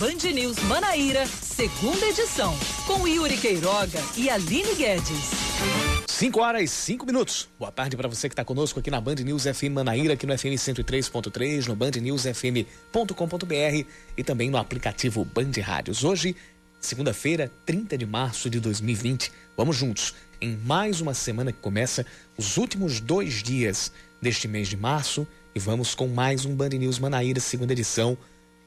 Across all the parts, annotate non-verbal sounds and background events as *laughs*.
Band News Manaíra, segunda edição, com Yuri Queiroga e Aline Guedes. 5 horas e 5 minutos. Boa tarde para você que está conosco aqui na Band News FM Manaíra, aqui no FM 103.3, no bandnewsfm.com.br e também no aplicativo Band Rádios. Hoje, segunda-feira, 30 de março de 2020. Vamos juntos em mais uma semana que começa os últimos dois dias deste mês de março e vamos com mais um Band News Manaíra, segunda edição.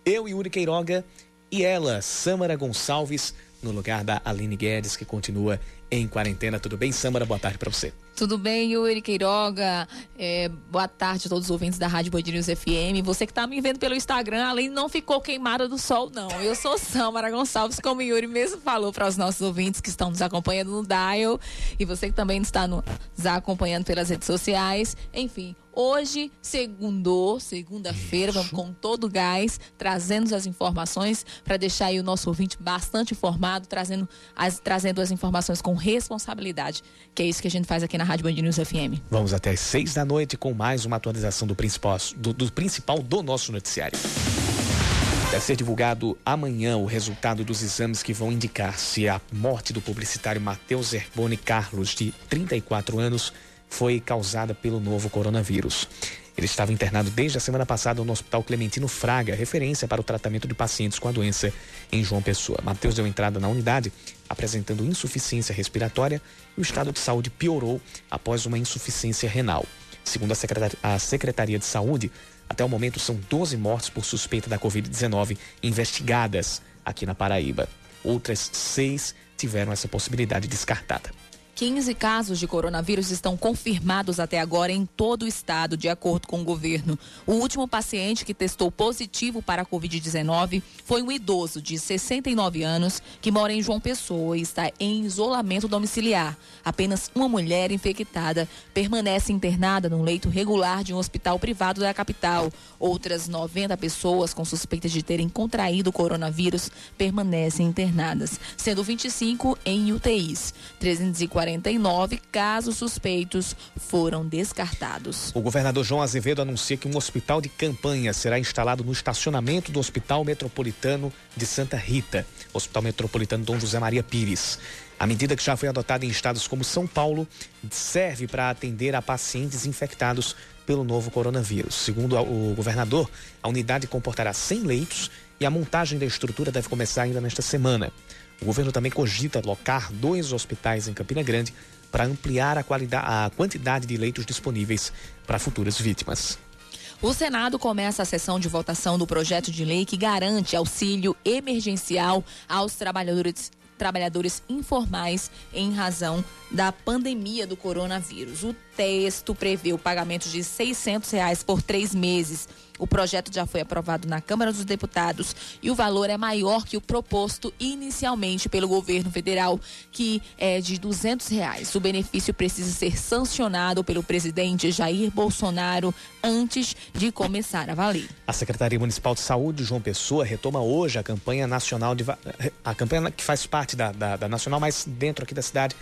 Eu, Yuri Queiroga, e ela, Samara Gonçalves, no lugar da Aline Guedes, que continua em quarentena. Tudo bem, Samara? Boa tarde para você. Tudo bem, Yuri Queiroga? É, boa tarde a todos os ouvintes da Rádio Band News FM. Você que está me vendo pelo Instagram, além não ficou queimada do sol, não. Eu sou Samara Gonçalves, como o Yuri mesmo falou para os nossos ouvintes que estão nos acompanhando no Dial. E você que também está nos acompanhando pelas redes sociais. Enfim, Hoje, segundou, segunda-feira, vamos com todo o gás, trazendo as informações para deixar aí o nosso ouvinte bastante informado, trazendo as, trazendo as informações com responsabilidade, que é isso que a gente faz aqui na Rádio Band News FM. Vamos até às seis da noite com mais uma atualização do principal do, do principal do nosso noticiário. Vai ser divulgado amanhã o resultado dos exames que vão indicar se a morte do publicitário Matheus Herboni Carlos, de 34 anos, foi causada pelo novo coronavírus. Ele estava internado desde a semana passada no Hospital Clementino Fraga, referência para o tratamento de pacientes com a doença em João Pessoa. Mateus deu entrada na unidade apresentando insuficiência respiratória e o estado de saúde piorou após uma insuficiência renal. Segundo a Secretaria de Saúde, até o momento são 12 mortes por suspeita da Covid-19 investigadas aqui na Paraíba. Outras seis tiveram essa possibilidade descartada. 15 casos de coronavírus estão confirmados até agora em todo o estado, de acordo com o governo. O último paciente que testou positivo para a Covid-19 foi um idoso de 69 anos que mora em João Pessoa e está em isolamento domiciliar. Apenas uma mulher infectada permanece internada num leito regular de um hospital privado da capital. Outras 90 pessoas com suspeita de terem contraído o coronavírus permanecem internadas, sendo 25 em UTIs. 340 49 casos suspeitos foram descartados. O governador João Azevedo anuncia que um hospital de campanha será instalado no estacionamento do Hospital Metropolitano de Santa Rita, Hospital Metropolitano Dom José Maria Pires. A medida que já foi adotada em estados como São Paulo serve para atender a pacientes infectados pelo novo coronavírus. Segundo o governador, a unidade comportará 100 leitos e a montagem da estrutura deve começar ainda nesta semana. O governo também cogita alocar dois hospitais em Campina Grande para ampliar a, a quantidade de leitos disponíveis para futuras vítimas. O Senado começa a sessão de votação do projeto de lei que garante auxílio emergencial aos trabalhadores trabalhadores informais em razão da pandemia do coronavírus. O texto prevê o pagamento de 600 reais por três meses o projeto já foi aprovado na Câmara dos Deputados e o valor é maior que o proposto inicialmente pelo governo federal, que é de duzentos reais. O benefício precisa ser sancionado pelo presidente Jair Bolsonaro antes de começar a valer. A Secretaria Municipal de Saúde, João Pessoa, retoma hoje a campanha nacional de a campanha que faz parte da, da, da nacional, mas dentro aqui da cidade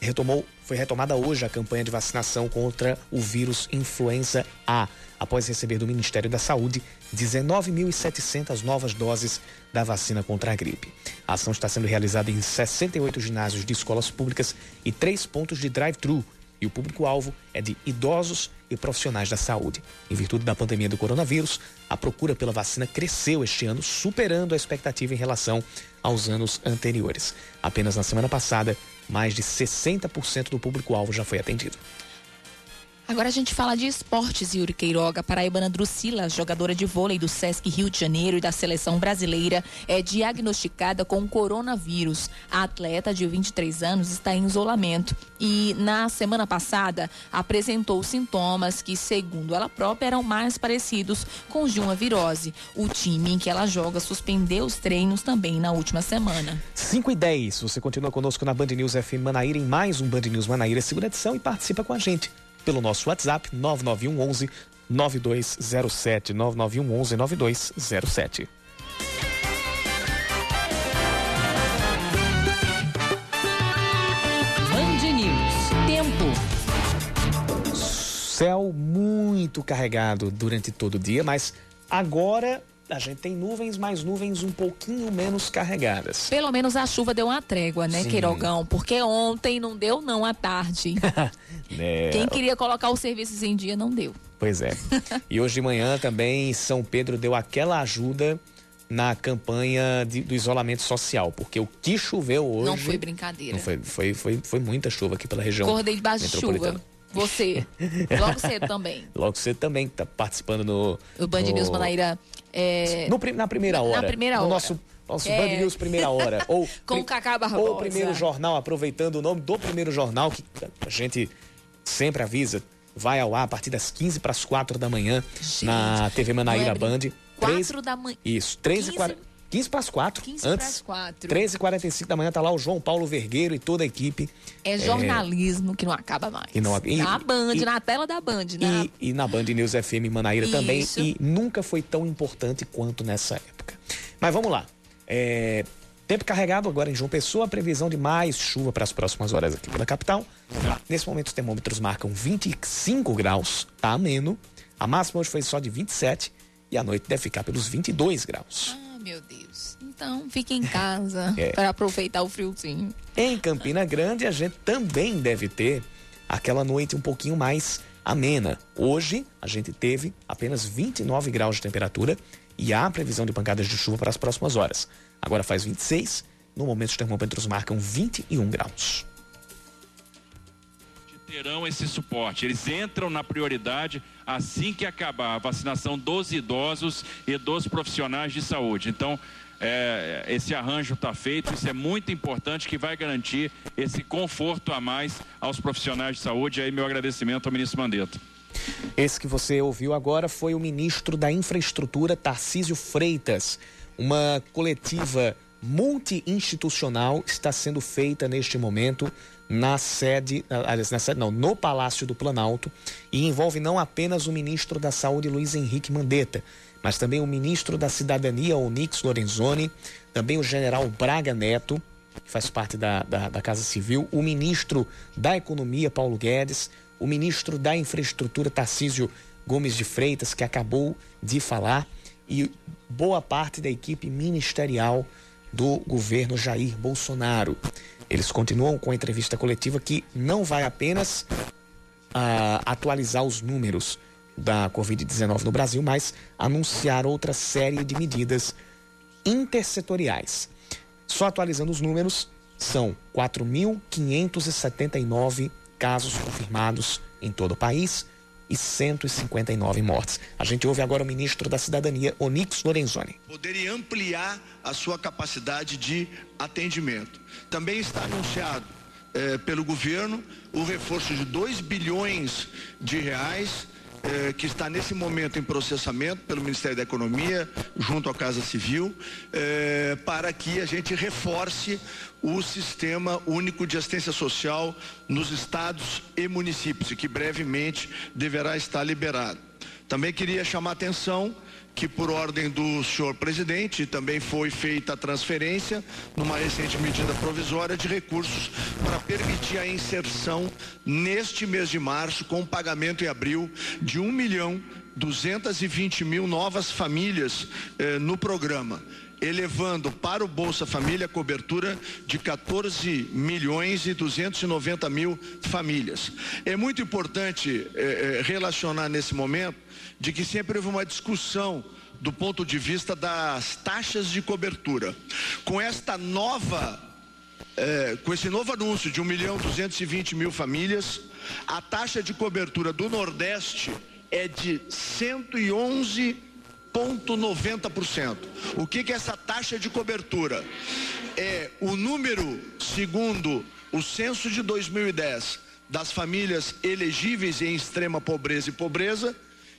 retomou, foi retomada hoje a campanha de vacinação contra o vírus influenza A após receber do Ministério da Saúde 19.700 novas doses da vacina contra a gripe. A ação está sendo realizada em 68 ginásios de escolas públicas e três pontos de drive-thru. E o público-alvo é de idosos e profissionais da saúde. Em virtude da pandemia do coronavírus, a procura pela vacina cresceu este ano, superando a expectativa em relação aos anos anteriores. Apenas na semana passada, mais de 60% do público-alvo já foi atendido. Agora a gente fala de esportes, Yuri Queiroga. Paraibana Drusila, jogadora de vôlei do Sesc Rio de Janeiro e da seleção brasileira, é diagnosticada com coronavírus. A atleta de 23 anos está em isolamento e na semana passada apresentou sintomas que, segundo ela própria, eram mais parecidos com os de uma virose. O time em que ela joga suspendeu os treinos também na última semana. 5 e 10, você continua conosco na Band News FM Manaíra em mais um Band News Manaíra, segunda edição e participa com a gente pelo nosso WhatsApp 991 11 9207 991 11 9207. Band News. Tempo. Céu muito carregado durante todo o dia, mas agora a gente tem nuvens, mas nuvens um pouquinho menos carregadas. Pelo menos a chuva deu uma trégua, né, Sim. Queirogão? Porque ontem não deu não à tarde. *laughs* é. Quem queria colocar os serviços em dia não deu. Pois é. *laughs* e hoje de manhã também São Pedro deu aquela ajuda na campanha de, do isolamento social, porque o que choveu hoje. Não foi brincadeira. Não foi, foi, foi, foi muita chuva aqui pela região. Acordei debaixo de chuva. Você. *laughs* Logo cedo também. Logo cedo também, tá participando no. O Band no... News Manaíra. É... No, na primeira hora. Na primeira hora. No nosso nosso é. Band News Primeira Hora. *laughs* Ou, Com o Cacá Barbosa. Ou o Primeiro Jornal, aproveitando o nome do Primeiro Jornal, que a gente sempre avisa, vai ao ar a partir das 15 para as 4 da manhã gente, na TV Manaíra é Band. 4 da manhã. Isso, 13 e 40. 15 para as 4. 15 para as 4. 13 h 45 da manhã tá lá o João Paulo Vergueiro e toda a equipe. É jornalismo é... que não acaba mais. E não, e, na Band, e, na tela da Band, né? E, e, na Band News FM Manaíra Isso. também. E nunca foi tão importante quanto nessa época. Mas vamos lá. É, tempo carregado agora em João Pessoa, previsão de mais chuva para as próximas horas aqui pela capital. Nesse momento os termômetros marcam 25 graus, tá ameno. A máxima hoje foi só de 27 e a noite deve ficar pelos 22 graus. Meu Deus. Então, fique em casa *laughs* é. para aproveitar o friozinho. Em Campina Grande, a gente também deve ter aquela noite um pouquinho mais amena. Hoje, a gente teve apenas 29 graus de temperatura e há previsão de pancadas de chuva para as próximas horas. Agora faz 26, no momento os termômetros marcam 21 graus terão esse suporte. Eles entram na prioridade assim que acabar a vacinação dos idosos e dos profissionais de saúde. Então, é, esse arranjo está feito, isso é muito importante que vai garantir esse conforto a mais aos profissionais de saúde. E aí, meu agradecimento ao ministro Mandetta. Esse que você ouviu agora foi o ministro da Infraestrutura, Tarcísio Freitas. Uma coletiva multi-institucional está sendo feita neste momento na sede, aliás, na sede não, no Palácio do Planalto e envolve não apenas o ministro da Saúde, Luiz Henrique Mandetta, mas também o ministro da Cidadania, Onix Lorenzoni, também o general Braga Neto, que faz parte da, da, da Casa Civil, o ministro da Economia, Paulo Guedes, o ministro da Infraestrutura, Tarcísio Gomes de Freitas, que acabou de falar, e boa parte da equipe ministerial do governo Jair Bolsonaro. Eles continuam com a entrevista coletiva que não vai apenas uh, atualizar os números da Covid-19 no Brasil, mas anunciar outra série de medidas intersetoriais. Só atualizando os números, são 4.579 casos confirmados em todo o país, e 159 mortes. A gente ouve agora o ministro da Cidadania, Onix Lorenzoni. Poderia ampliar a sua capacidade de atendimento. Também está anunciado eh, pelo governo o reforço de 2 bilhões de reais eh, que está nesse momento em processamento pelo Ministério da Economia, junto à Casa Civil, eh, para que a gente reforce o Sistema Único de Assistência Social nos estados e municípios, e que brevemente deverá estar liberado. Também queria chamar a atenção que por ordem do senhor presidente também foi feita a transferência numa recente medida provisória de recursos para permitir a inserção neste mês de março com pagamento em abril de um milhão 220 mil novas famílias eh, no programa elevando para o Bolsa Família a cobertura de 14 milhões e 290 mil famílias. É muito importante eh, eh, relacionar nesse momento de que sempre houve uma discussão do ponto de vista das taxas de cobertura. Com esta nova, eh, com esse novo anúncio de 1 milhão 220 mil famílias, a taxa de cobertura do Nordeste é de 111 0,90%. O que, que é essa taxa de cobertura? É o número, segundo o censo de 2010, das famílias elegíveis em extrema pobreza e pobreza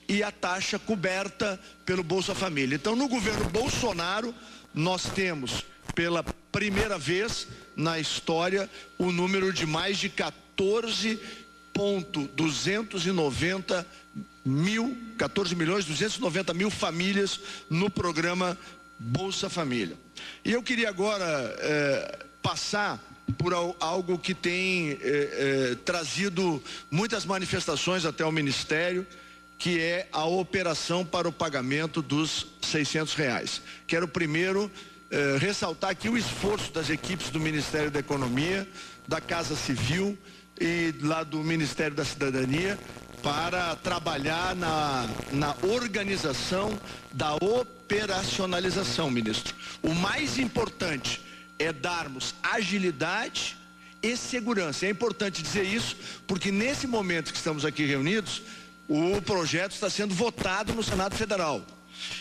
e a taxa coberta pelo Bolsa Família. Então, no governo Bolsonaro, nós temos pela primeira vez na história o número de mais de 14,290 mil, 14 milhões 290 mil famílias no programa Bolsa Família. E eu queria agora é, passar por algo que tem é, é, trazido muitas manifestações até o Ministério, que é a operação para o pagamento dos 600 reais. Quero primeiro eh, ressaltar aqui o esforço das equipes do Ministério da Economia, da Casa Civil e lá do Ministério da Cidadania para trabalhar na, na organização da operacionalização, ministro. O mais importante é darmos agilidade e segurança. É importante dizer isso, porque nesse momento que estamos aqui reunidos, o projeto está sendo votado no Senado Federal.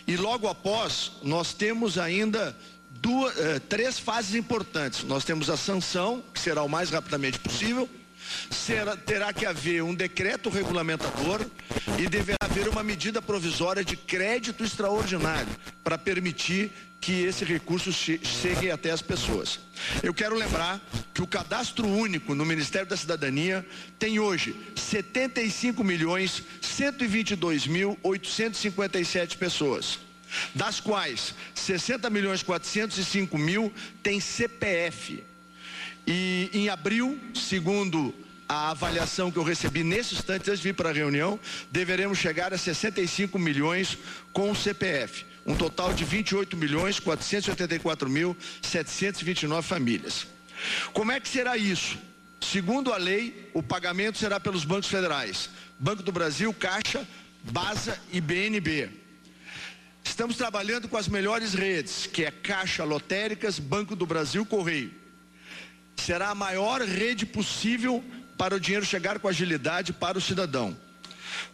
E logo após, nós temos ainda duas, eh, três fases importantes. Nós temos a sanção, que será o mais rapidamente possível, será, terá que haver um decreto regulamentador e deverá haver uma medida provisória de crédito extraordinário para permitir que esse recurso chegue até as pessoas. Eu quero lembrar que o cadastro único no Ministério da Cidadania tem hoje 75 milhões 122 mil 857 pessoas, das quais 60 milhões 405 mil tem CPF. E em abril, segundo a avaliação que eu recebi nesse instante antes de vir para a reunião, deveremos chegar a 65 milhões com o CPF um total de 28 milhões 484 mil 729 famílias. Como é que será isso? Segundo a lei, o pagamento será pelos bancos federais, Banco do Brasil, Caixa, Basa e BNB. Estamos trabalhando com as melhores redes, que é Caixa Lotéricas, Banco do Brasil, Correio. Será a maior rede possível para o dinheiro chegar com agilidade para o cidadão.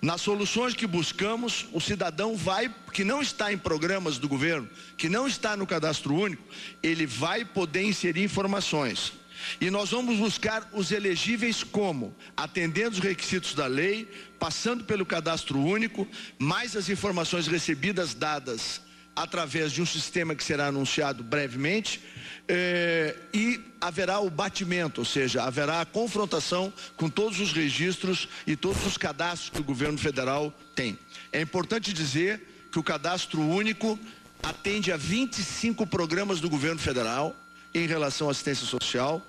Nas soluções que buscamos, o cidadão vai, que não está em programas do governo, que não está no cadastro único, ele vai poder inserir informações. E nós vamos buscar os elegíveis como? Atendendo os requisitos da lei, passando pelo cadastro único, mais as informações recebidas dadas através de um sistema que será anunciado brevemente, eh, e haverá o batimento, ou seja, haverá a confrontação com todos os registros e todos os cadastros que o governo federal tem. É importante dizer que o cadastro único atende a 25 programas do governo federal em relação à assistência social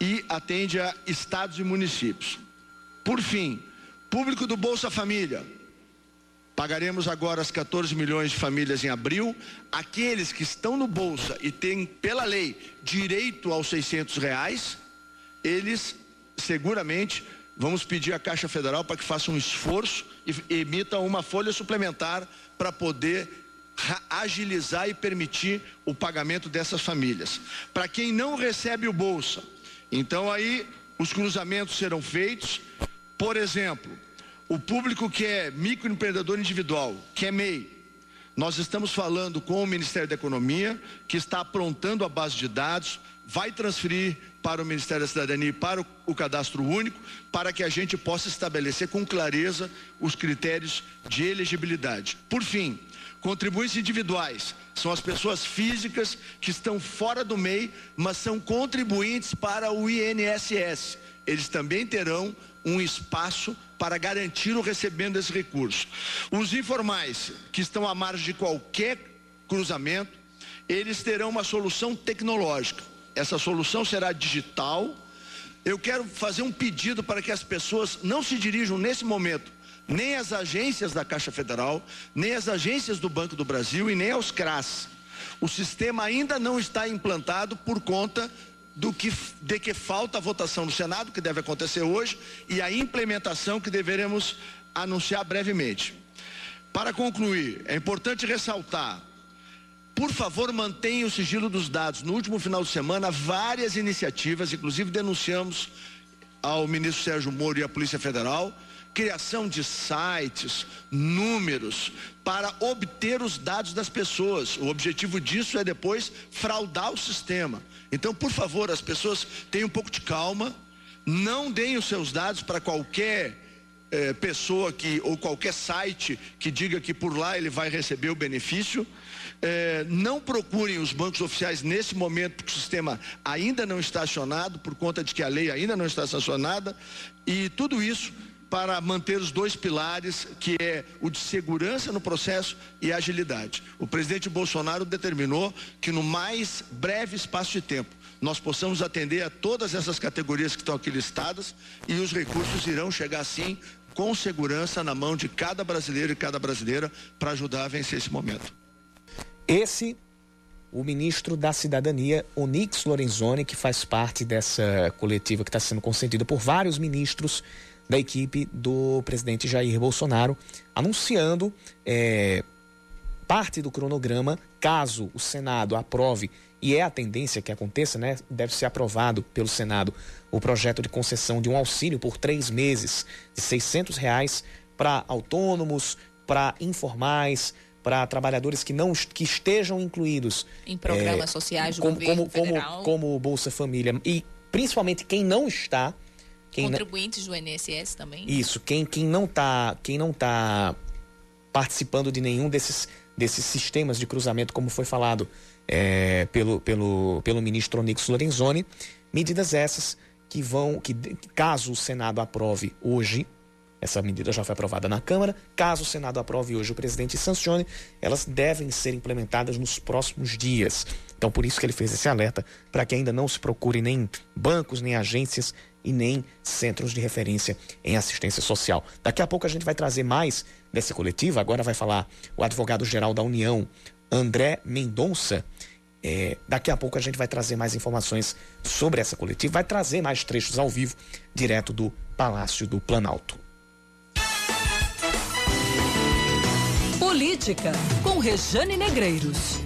e atende a estados e municípios. Por fim, público do Bolsa Família, Pagaremos agora as 14 milhões de famílias em abril. Aqueles que estão no Bolsa e têm, pela lei, direito aos 600 reais, eles seguramente vamos pedir à Caixa Federal para que faça um esforço e emita uma folha suplementar para poder agilizar e permitir o pagamento dessas famílias. Para quem não recebe o Bolsa, então aí os cruzamentos serão feitos. Por exemplo, o público que é microempreendedor individual, que é MEI, nós estamos falando com o Ministério da Economia, que está aprontando a base de dados, vai transferir para o Ministério da Cidadania e para o, cadastro único, para que a gente possa estabelecer com clareza os critérios de elegibilidade. Por fim, contribuintes individuais são as pessoas físicas que estão fora do MEI, mas são contribuintes para o INSS. Eles também terão um espaço para garantir o recebimento desse recurso. Os informais que estão à margem de qualquer cruzamento, eles terão uma solução tecnológica. Essa solução será digital. Eu quero fazer um pedido para que as pessoas não se dirijam nesse momento nem às agências da Caixa Federal, nem às agências do Banco do Brasil e nem aos CRAS. O sistema ainda não está implantado por conta do que, de que falta a votação no Senado, que deve acontecer hoje, e a implementação que deveremos anunciar brevemente. Para concluir, é importante ressaltar, por favor, mantenha o sigilo dos dados. No último final de semana, várias iniciativas, inclusive denunciamos ao ministro Sérgio Moro e à Polícia Federal, criação de sites, números, para obter os dados das pessoas. O objetivo disso é depois fraudar o sistema. Então, por favor, as pessoas tenham um pouco de calma, não deem os seus dados para qualquer eh, pessoa que ou qualquer site que diga que por lá ele vai receber o benefício. Eh, não procurem os bancos oficiais nesse momento, porque o sistema ainda não está acionado, por conta de que a lei ainda não está sancionada, e tudo isso para manter os dois pilares, que é o de segurança no processo e agilidade. O presidente Bolsonaro determinou que no mais breve espaço de tempo nós possamos atender a todas essas categorias que estão aqui listadas e os recursos irão chegar sim com segurança na mão de cada brasileiro e cada brasileira para ajudar a vencer esse momento. Esse o ministro da Cidadania, Onix Lorenzoni, que faz parte dessa coletiva que está sendo concedida por vários ministros da equipe do presidente Jair Bolsonaro, anunciando é, parte do cronograma caso o Senado aprove, e é a tendência que aconteça, né? Deve ser aprovado pelo Senado o projeto de concessão de um auxílio por três meses de 600 reais para autônomos, para informais, para trabalhadores que não que estejam incluídos em programas é, sociais do como, governo como, federal. Como, como Bolsa Família e principalmente quem não está quem contribuintes não, do INSS também. Isso, quem, quem não está quem não tá participando de nenhum desses desses sistemas de cruzamento, como foi falado é, pelo, pelo, pelo ministro Onix Lorenzoni, medidas essas que vão, que caso o Senado aprove hoje, essa medida já foi aprovada na Câmara. Caso o Senado aprove hoje o presidente sancione, elas devem ser implementadas nos próximos dias. Então, por isso que ele fez esse alerta para que ainda não se procure nem bancos, nem agências e nem centros de referência em assistência social. Daqui a pouco a gente vai trazer mais dessa coletiva. Agora vai falar o advogado-geral da União, André Mendonça. É, daqui a pouco a gente vai trazer mais informações sobre essa coletiva, vai trazer mais trechos ao vivo, direto do Palácio do Planalto. Política, com Rejane Negreiros.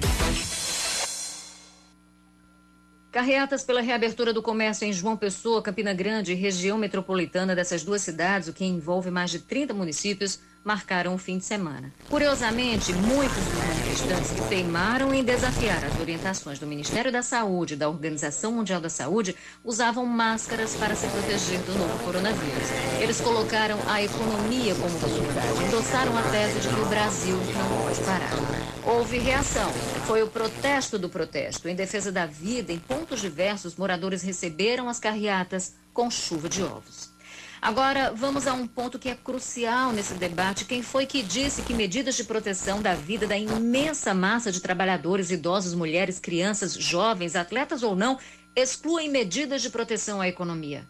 Carreatas pela reabertura do comércio em João Pessoa, Campina Grande e região metropolitana dessas duas cidades, o que envolve mais de 30 municípios, marcaram o fim de semana. Curiosamente, muitos dos manifestantes que teimaram em desafiar as orientações do Ministério da Saúde e da Organização Mundial da Saúde usavam máscaras para se proteger do novo coronavírus. Eles colocaram a economia como prioridade, endossaram a tese de que o Brasil não pode parar. Houve reação. Foi o protesto do protesto. Em defesa da vida, em pontos diversos, moradores receberam as carreatas com chuva de ovos. Agora, vamos a um ponto que é crucial nesse debate. Quem foi que disse que medidas de proteção da vida da imensa massa de trabalhadores, idosos, mulheres, crianças, jovens, atletas ou não, excluem medidas de proteção à economia?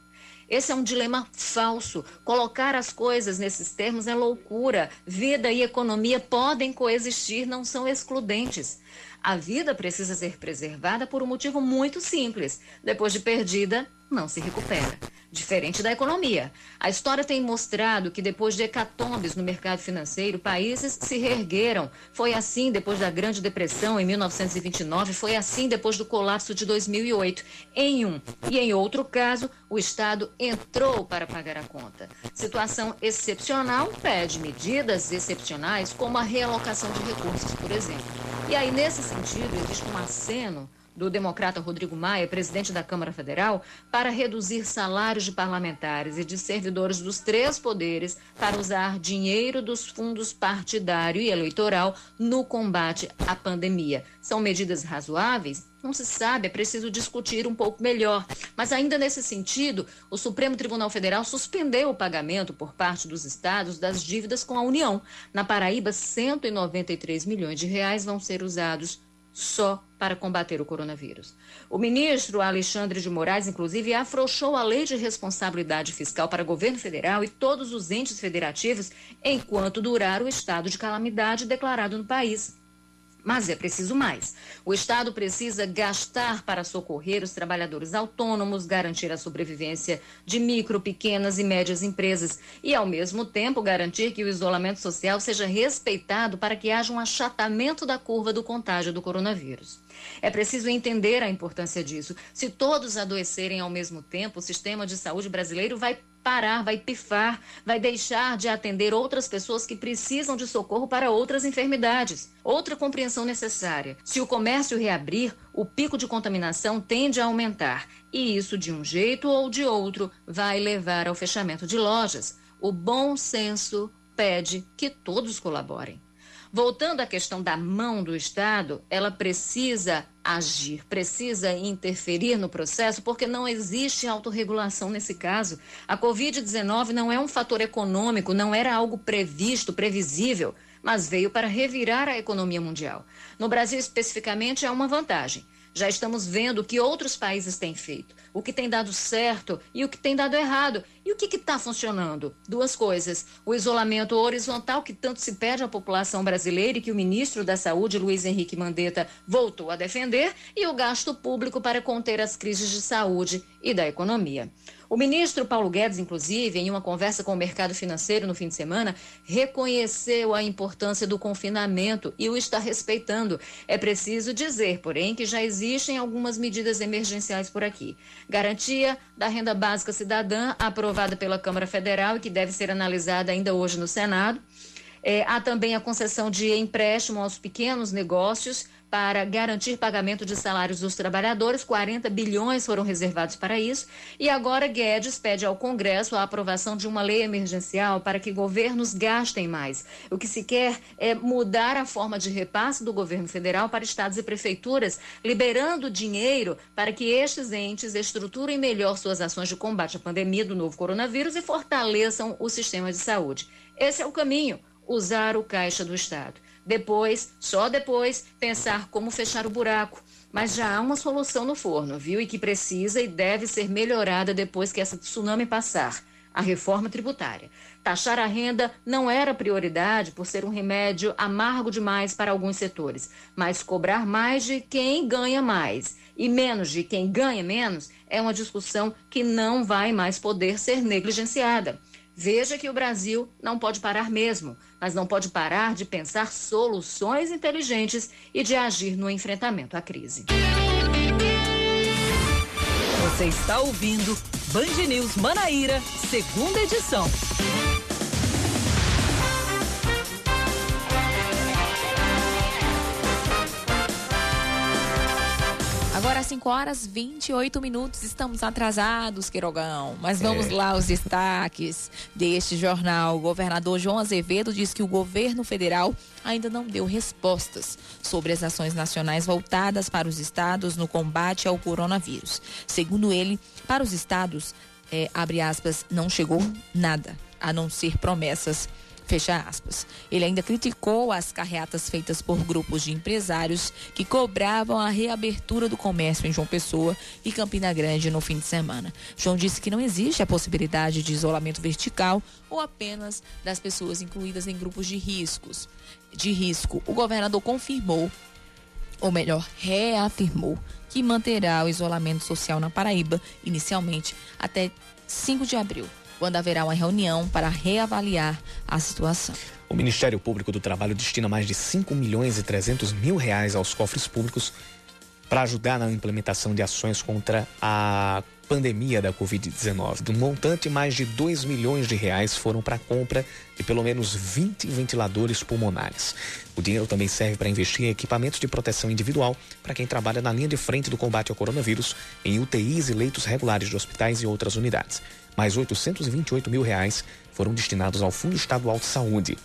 Esse é um dilema falso. Colocar as coisas nesses termos é loucura. Vida e economia podem coexistir, não são excludentes. A vida precisa ser preservada por um motivo muito simples. Depois de perdida, não se recupera diferente da economia. A história tem mostrado que depois de hecatombes no mercado financeiro, países se reergueram. Foi assim depois da Grande Depressão em 1929, foi assim depois do colapso de 2008. Em um e em outro caso, o Estado entrou para pagar a conta. Situação excepcional pede medidas excepcionais, como a realocação de recursos, por exemplo. E aí, nesse sentido, existe um aceno do democrata Rodrigo Maia, presidente da Câmara Federal, para reduzir salários de parlamentares e de servidores dos três poderes para usar dinheiro dos fundos partidário e eleitoral no combate à pandemia. São medidas razoáveis? Não se sabe, é preciso discutir um pouco melhor. Mas, ainda nesse sentido, o Supremo Tribunal Federal suspendeu o pagamento por parte dos estados das dívidas com a União. Na Paraíba, 193 milhões de reais vão ser usados só para combater o coronavírus. O ministro Alexandre de Moraes, inclusive, afrouxou a lei de responsabilidade fiscal para o governo federal e todos os entes federativos enquanto durar o estado de calamidade declarado no país. Mas é preciso mais. O Estado precisa gastar para socorrer os trabalhadores autônomos, garantir a sobrevivência de micro, pequenas e médias empresas e, ao mesmo tempo, garantir que o isolamento social seja respeitado para que haja um achatamento da curva do contágio do coronavírus. É preciso entender a importância disso. Se todos adoecerem ao mesmo tempo, o sistema de saúde brasileiro vai parar, vai pifar, vai deixar de atender outras pessoas que precisam de socorro para outras enfermidades. Outra compreensão necessária: se o comércio reabrir, o pico de contaminação tende a aumentar, e isso, de um jeito ou de outro, vai levar ao fechamento de lojas. O bom senso pede que todos colaborem. Voltando à questão da mão do Estado, ela precisa agir, precisa interferir no processo, porque não existe autorregulação nesse caso. A Covid-19 não é um fator econômico, não era algo previsto, previsível, mas veio para revirar a economia mundial. No Brasil, especificamente, é uma vantagem. Já estamos vendo o que outros países têm feito. o que tem dado certo e o que tem dado errado. E o que está funcionando? Duas coisas. O isolamento horizontal, que tanto se pede à população brasileira e que o ministro da Saúde, Luiz Henrique Mandetta, voltou a defender, e o gasto público para conter as crises de saúde e da economia. O ministro Paulo Guedes, inclusive, em uma conversa com o mercado financeiro no fim de semana, reconheceu a importância do confinamento e o está respeitando. É preciso dizer, porém, que já existem algumas medidas emergenciais por aqui. Garantia da renda básica cidadã, aprovada pela Câmara Federal e que deve ser analisada ainda hoje no Senado. É, há também a concessão de empréstimo aos pequenos negócios para garantir pagamento de salários dos trabalhadores, 40 bilhões foram reservados para isso. E agora Guedes pede ao Congresso a aprovação de uma lei emergencial para que governos gastem mais. O que se quer é mudar a forma de repasse do governo federal para estados e prefeituras, liberando dinheiro para que estes entes estruturem melhor suas ações de combate à pandemia do novo coronavírus e fortaleçam o sistema de saúde. Esse é o caminho, usar o caixa do Estado. Depois, só depois, pensar como fechar o buraco. Mas já há uma solução no forno, viu? E que precisa e deve ser melhorada depois que essa tsunami passar a reforma tributária. Taxar a renda não era prioridade por ser um remédio amargo demais para alguns setores, mas cobrar mais de quem ganha mais e menos de quem ganha menos é uma discussão que não vai mais poder ser negligenciada. Veja que o Brasil não pode parar mesmo, mas não pode parar de pensar soluções inteligentes e de agir no enfrentamento à crise. Você está ouvindo Band News Manaíra, segunda edição. Agora 5 horas 28 minutos, estamos atrasados, Queirogão. Mas vamos é. lá os destaques deste jornal. O governador João Azevedo diz que o governo federal ainda não deu respostas sobre as ações nacionais voltadas para os estados no combate ao coronavírus. Segundo ele, para os estados, é, abre aspas, não chegou nada, a não ser promessas Fecha aspas. Ele ainda criticou as carreatas feitas por grupos de empresários que cobravam a reabertura do comércio em João Pessoa e Campina Grande no fim de semana. João disse que não existe a possibilidade de isolamento vertical ou apenas das pessoas incluídas em grupos de riscos. De risco, o governador confirmou, ou melhor, reafirmou, que manterá o isolamento social na Paraíba, inicialmente até 5 de abril quando haverá uma reunião para reavaliar a situação. O Ministério Público do Trabalho destina mais de 5 milhões e 300 mil reais aos cofres públicos para ajudar na implementação de ações contra a pandemia da Covid-19. Do montante, mais de 2 milhões de reais foram para a compra de pelo menos 20 ventiladores pulmonares. O dinheiro também serve para investir em equipamentos de proteção individual para quem trabalha na linha de frente do combate ao coronavírus, em UTIs e leitos regulares de hospitais e outras unidades. Mais 828 mil reais foram destinados ao Fundo Estadual de Saúde.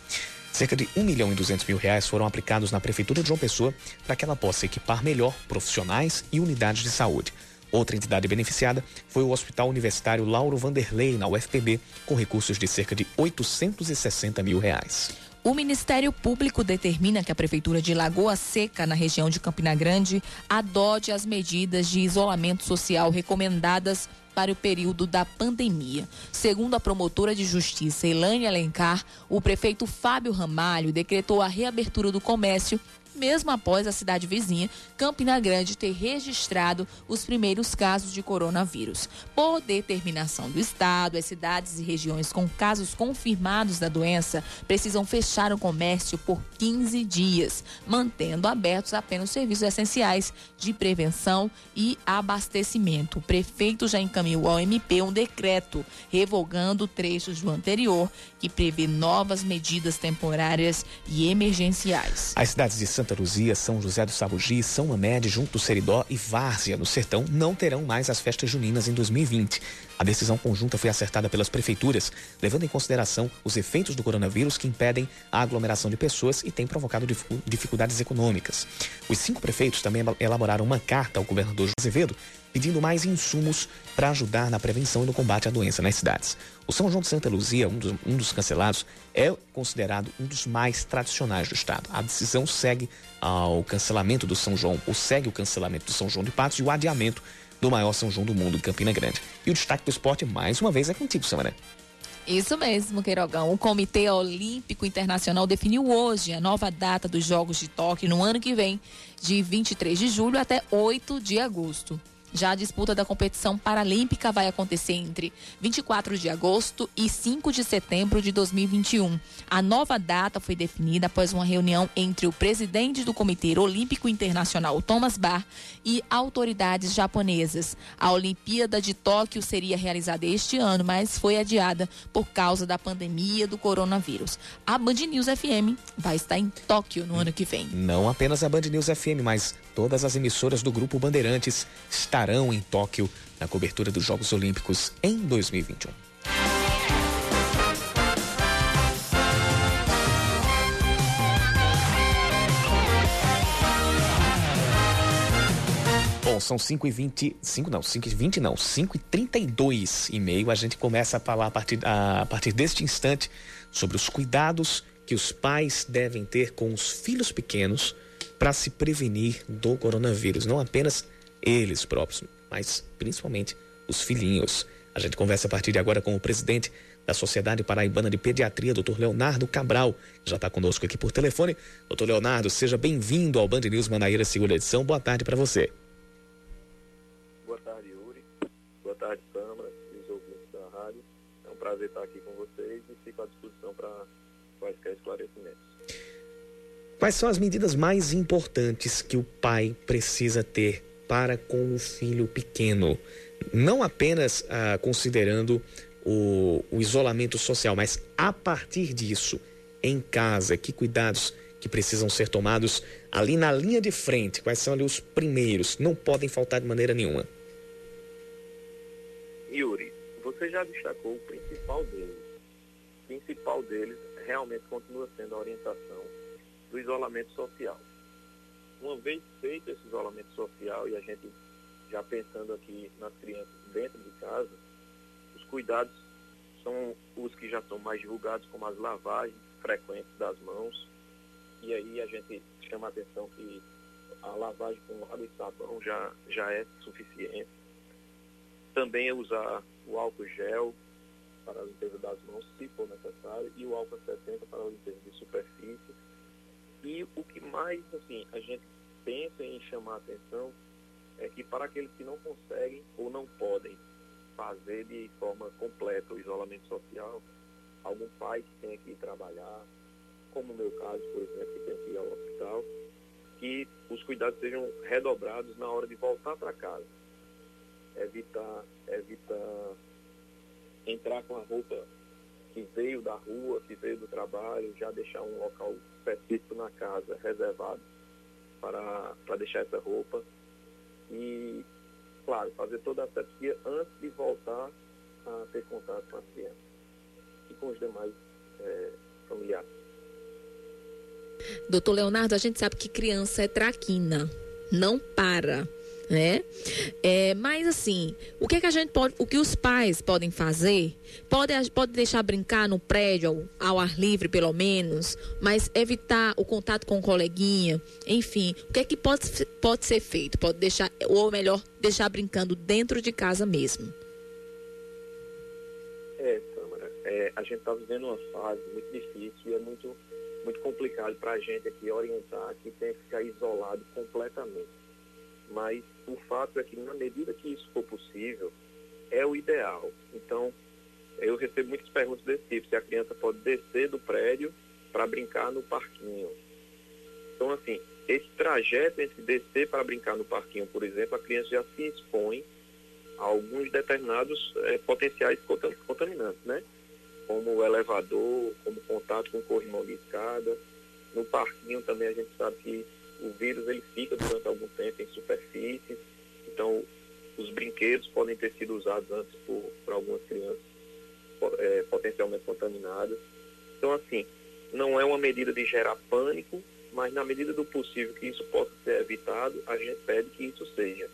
Cerca de 1 milhão e 200 mil reais foram aplicados na Prefeitura de João Pessoa para que ela possa equipar melhor profissionais e unidades de saúde. Outra entidade beneficiada foi o Hospital Universitário Lauro Vanderlei, na UFPB, com recursos de cerca de 860 mil reais. O Ministério Público determina que a Prefeitura de Lagoa Seca, na região de Campina Grande, adote as medidas de isolamento social recomendadas para o período da pandemia. Segundo a promotora de justiça Elaine Alencar, o prefeito Fábio Ramalho decretou a reabertura do comércio mesmo após a cidade vizinha, Campina Grande, ter registrado os primeiros casos de coronavírus. Por determinação do Estado, as cidades e regiões com casos confirmados da doença precisam fechar o comércio por 15 dias, mantendo abertos apenas serviços essenciais de prevenção e abastecimento. O prefeito já encaminhou ao MP um decreto revogando trechos do anterior que prevê novas medidas temporárias e emergenciais. As cidades de Santa Santa Luzia, São José do Sabugi, São Amédio, Junto do Seridó e Várzea, no Sertão, não terão mais as festas juninas em 2020. A decisão conjunta foi acertada pelas prefeituras, levando em consideração os efeitos do coronavírus que impedem a aglomeração de pessoas e têm provocado dificuldades econômicas. Os cinco prefeitos também elaboraram uma carta ao governador Azevedo pedindo mais insumos para ajudar na prevenção e no combate à doença nas cidades. O São João de Santa Luzia, um dos, um dos cancelados, é considerado um dos mais tradicionais do estado. A decisão segue ao cancelamento do São João, ou segue o cancelamento do São João de Patos e o adiamento do maior São João do mundo, Campina Grande. E o destaque do esporte, mais uma vez, é contigo, Samara. Isso mesmo, Queirogão. O Comitê Olímpico Internacional definiu hoje a nova data dos Jogos de Tóquio no ano que vem, de 23 de julho até 8 de agosto. Já a disputa da competição paralímpica vai acontecer entre 24 de agosto e 5 de setembro de 2021. A nova data foi definida após uma reunião entre o presidente do Comitê Olímpico Internacional, Thomas Bach, e autoridades japonesas. A Olimpíada de Tóquio seria realizada este ano, mas foi adiada por causa da pandemia do coronavírus. A Band News FM vai estar em Tóquio no ano que vem. Não apenas a Band News FM, mas todas as emissoras do Grupo Bandeirantes estarão em Tóquio na cobertura dos Jogos Olímpicos em 2021. Bom, são 5 e 20, 5 não, 5 e 20 não, 5 e 32 e meio. A gente começa a falar a partir, a, a partir deste instante sobre os cuidados que os pais devem ter com os filhos pequenos para se prevenir do coronavírus. Não apenas eles próprios, mas principalmente os filhinhos. A gente conversa a partir de agora com o presidente da Sociedade Paraibana de Pediatria, Dr. Leonardo Cabral, que já está conosco aqui por telefone. Doutor Leonardo, seja bem-vindo ao Band News Manaíra, segunda edição. Boa tarde para você. Boa tarde, Yuri. Boa tarde, Câmara e os ouvintes da rádio. É um prazer estar aqui com vocês e fico à disposição para quaisquer esclarecimentos. Quais são as medidas mais importantes que o pai precisa ter para com o filho pequeno. Não apenas ah, considerando o, o isolamento social, mas a partir disso, em casa, que cuidados que precisam ser tomados ali na linha de frente? Quais são ali os primeiros? Não podem faltar de maneira nenhuma. Yuri, você já destacou o principal deles. O principal deles realmente continua sendo a orientação do isolamento social uma vez feito esse isolamento social e a gente já pensando aqui nas crianças dentro de casa, os cuidados são os que já são mais divulgados, como as lavagens frequentes das mãos. E aí a gente chama a atenção que a lavagem com água e sabão já, já é suficiente. Também é usar o álcool gel para a limpeza das mãos, se for necessário, e o álcool 70 para a limpeza de superfície e o que mais assim, a gente pensa em chamar a atenção é que para aqueles que não conseguem ou não podem fazer de forma completa o isolamento social, algum pai que tenha que ir trabalhar, como no meu caso, por exemplo, que tem que ir ao hospital, que os cuidados sejam redobrados na hora de voltar para casa. Evitar, evitar entrar com a roupa que veio da rua, que veio do trabalho, já deixar um local específico na casa reservado para, para deixar essa roupa. E, claro, fazer toda a asepsia antes de voltar a ter contato com as crianças e com os demais é, familiares. Doutor Leonardo, a gente sabe que criança é traquina, não para né? É, mas assim, o que, é que a gente pode, o que os pais podem fazer? Pode, pode deixar brincar no prédio ao, ao, ar livre, pelo menos, mas evitar o contato com o coleguinha, enfim, o que é que pode, pode ser feito? Pode deixar, ou melhor, deixar brincando dentro de casa mesmo. É, Câmara, é, a gente está vivendo uma fase muito difícil e é muito, muito complicado para a gente aqui orientar que tem que ficar isolado completamente mas o fato é que na medida que isso for possível, é o ideal. Então, eu recebo muitas perguntas desse tipo, se a criança pode descer do prédio para brincar no parquinho. Então, assim, esse trajeto entre descer para brincar no parquinho, por exemplo, a criança já se expõe a alguns determinados é, potenciais contaminantes, né? Como o elevador, como contato com corrimão de escada. No parquinho também a gente sabe que o vírus ele fica durante algum tempo em superfície, então os brinquedos podem ter sido usados antes por, por algumas crianças é, potencialmente contaminadas. Então, assim, não é uma medida de gerar pânico, mas na medida do possível que isso possa ser evitado, a gente pede que isso seja.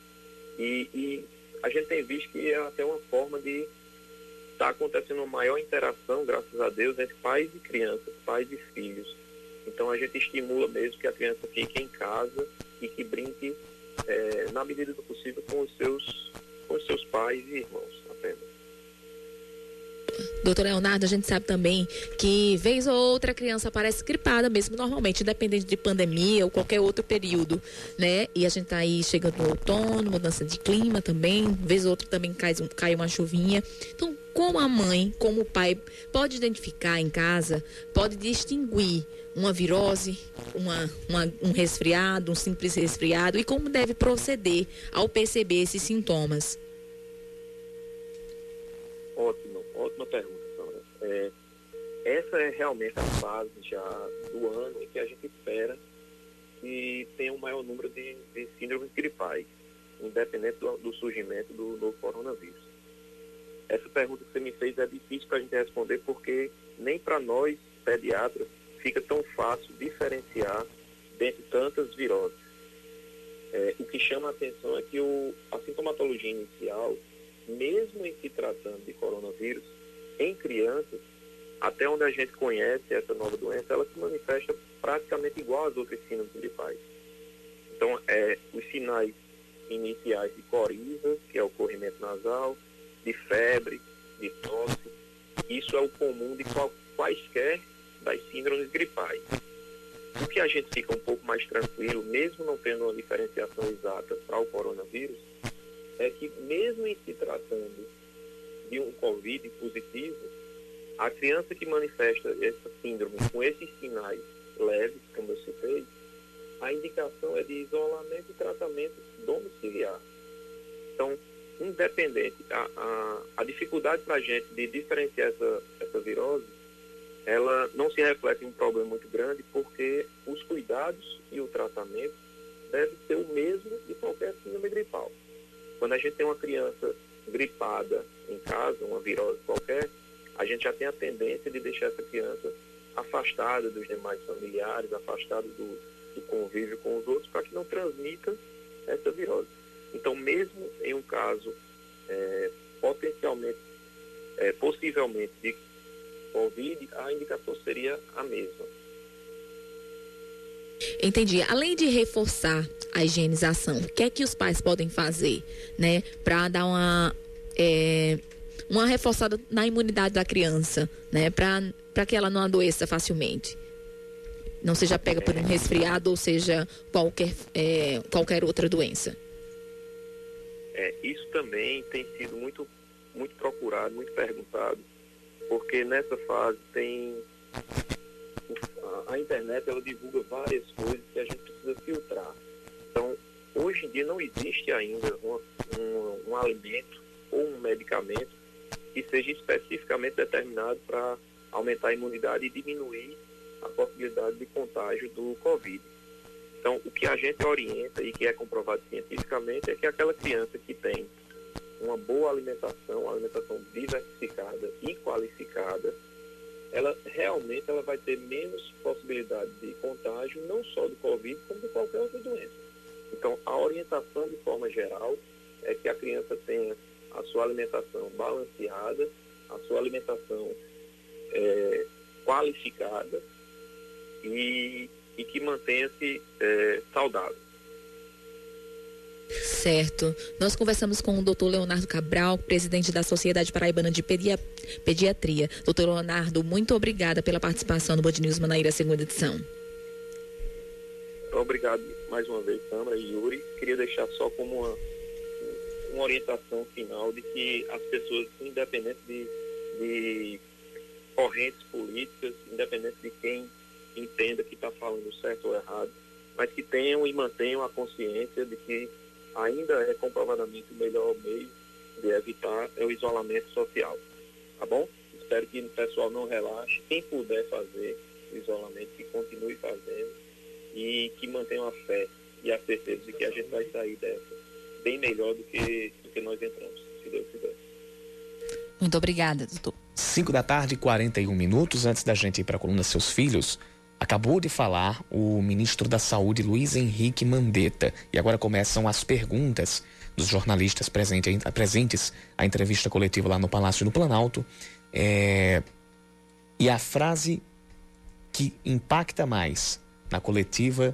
E, e a gente tem visto que é até uma forma de estar tá acontecendo uma maior interação, graças a Deus, entre pais e crianças, pais e filhos. Então a gente estimula mesmo que a criança fique em casa e que brinque é, na medida do possível, com os seus, com os seus pais e irmãos apenas. Doutor Leonardo, a gente sabe também que vez ou outra a criança aparece gripada mesmo normalmente, independente de pandemia ou qualquer outro período, né? E a gente tá aí chegando no outono, mudança de clima também, vez ou outra também cai, cai uma chuvinha. Então, como a mãe, como o pai pode identificar em casa, pode distinguir uma virose, uma, uma, um resfriado, um simples resfriado e como deve proceder ao perceber esses sintomas? Ótimo, ótima pergunta, Sandra. É, essa é realmente a fase já do ano em que a gente espera que tenha um maior número de, de síndromes gripais, independente do, do surgimento do novo coronavírus. Essa pergunta que você me fez é difícil para a gente responder porque nem para nós, pediatras, fica tão fácil diferenciar dentre tantas viroses. É, o que chama a atenção é que o, a sintomatologia inicial, mesmo em se tratando de coronavírus, em crianças, até onde a gente conhece essa nova doença, ela se manifesta praticamente igual às outras síndromes gripais. Então, é, os sinais iniciais de coriza, que é o corrimento nasal, de febre, de tosse. Isso é o comum de qual, quaisquer das síndromes gripais. O que a gente fica um pouco mais tranquilo, mesmo não tendo uma diferenciação exata para o coronavírus, é que mesmo em se tratando de um Covid positivo, a criança que manifesta essa síndrome com esses sinais leves, como eu citei, a indicação é de isolamento e tratamento domiciliar. Então, independente. A, a, a dificuldade para a gente de diferenciar essa, essa virose, ela não se reflete em um problema muito grande, porque os cuidados e o tratamento devem ser o mesmo de qualquer síndrome gripal. Quando a gente tem uma criança gripada em casa, uma virose qualquer, a gente já tem a tendência de deixar essa criança afastada dos demais familiares, afastada do, do convívio com os outros, para que não transmita essa virose. Então, mesmo em um caso é, potencialmente, é, possivelmente de Covid, a indicação seria a mesma. Entendi. Além de reforçar a higienização, o que é que os pais podem fazer, né, para dar uma é, uma reforçada na imunidade da criança, né, para que ela não adoeça facilmente? Não seja pega por um resfriado ou seja qualquer é, qualquer outra doença. É, isso também tem sido muito, muito procurado, muito perguntado, porque nessa fase tem a, a internet ela divulga várias coisas que a gente precisa filtrar. Então, hoje em dia não existe ainda uma, um, um alimento ou um medicamento que seja especificamente determinado para aumentar a imunidade e diminuir a possibilidade de contágio do Covid. Então, o que a gente orienta e que é comprovado cientificamente é que aquela criança que tem uma boa alimentação, uma alimentação diversificada e qualificada, ela realmente ela vai ter menos possibilidade de contágio, não só do Covid, como de qualquer outra doença. Então, a orientação de forma geral é que a criança tenha a sua alimentação balanceada, a sua alimentação é, qualificada e e que mantenha-se é, saudável. Certo. Nós conversamos com o Dr. Leonardo Cabral, presidente da Sociedade Paraibana de Pediatria. Doutor Leonardo, muito obrigada pela participação no Band News Manaíra, segunda edição. Obrigado mais uma vez, Sandra e Yuri. Queria deixar só como uma, uma orientação final de que as pessoas, independente de, de correntes políticas, independente de quem entenda que está falando certo ou errado, mas que tenham e mantenham a consciência de que ainda é comprovadamente o melhor meio de evitar é o isolamento social. Tá bom? Espero que o pessoal não relaxe. Quem puder fazer o isolamento, que continue fazendo e que mantenha a fé e a certeza de que a gente vai sair dessa bem melhor do que, do que nós entramos, se Deus quiser. Muito obrigada, doutor. 5 da tarde, 41 minutos. Antes da gente ir para a coluna Seus Filhos, Acabou de falar o ministro da Saúde, Luiz Henrique Mandetta. E agora começam as perguntas dos jornalistas presentes à entrevista coletiva lá no Palácio do Planalto. É... E a frase que impacta mais na coletiva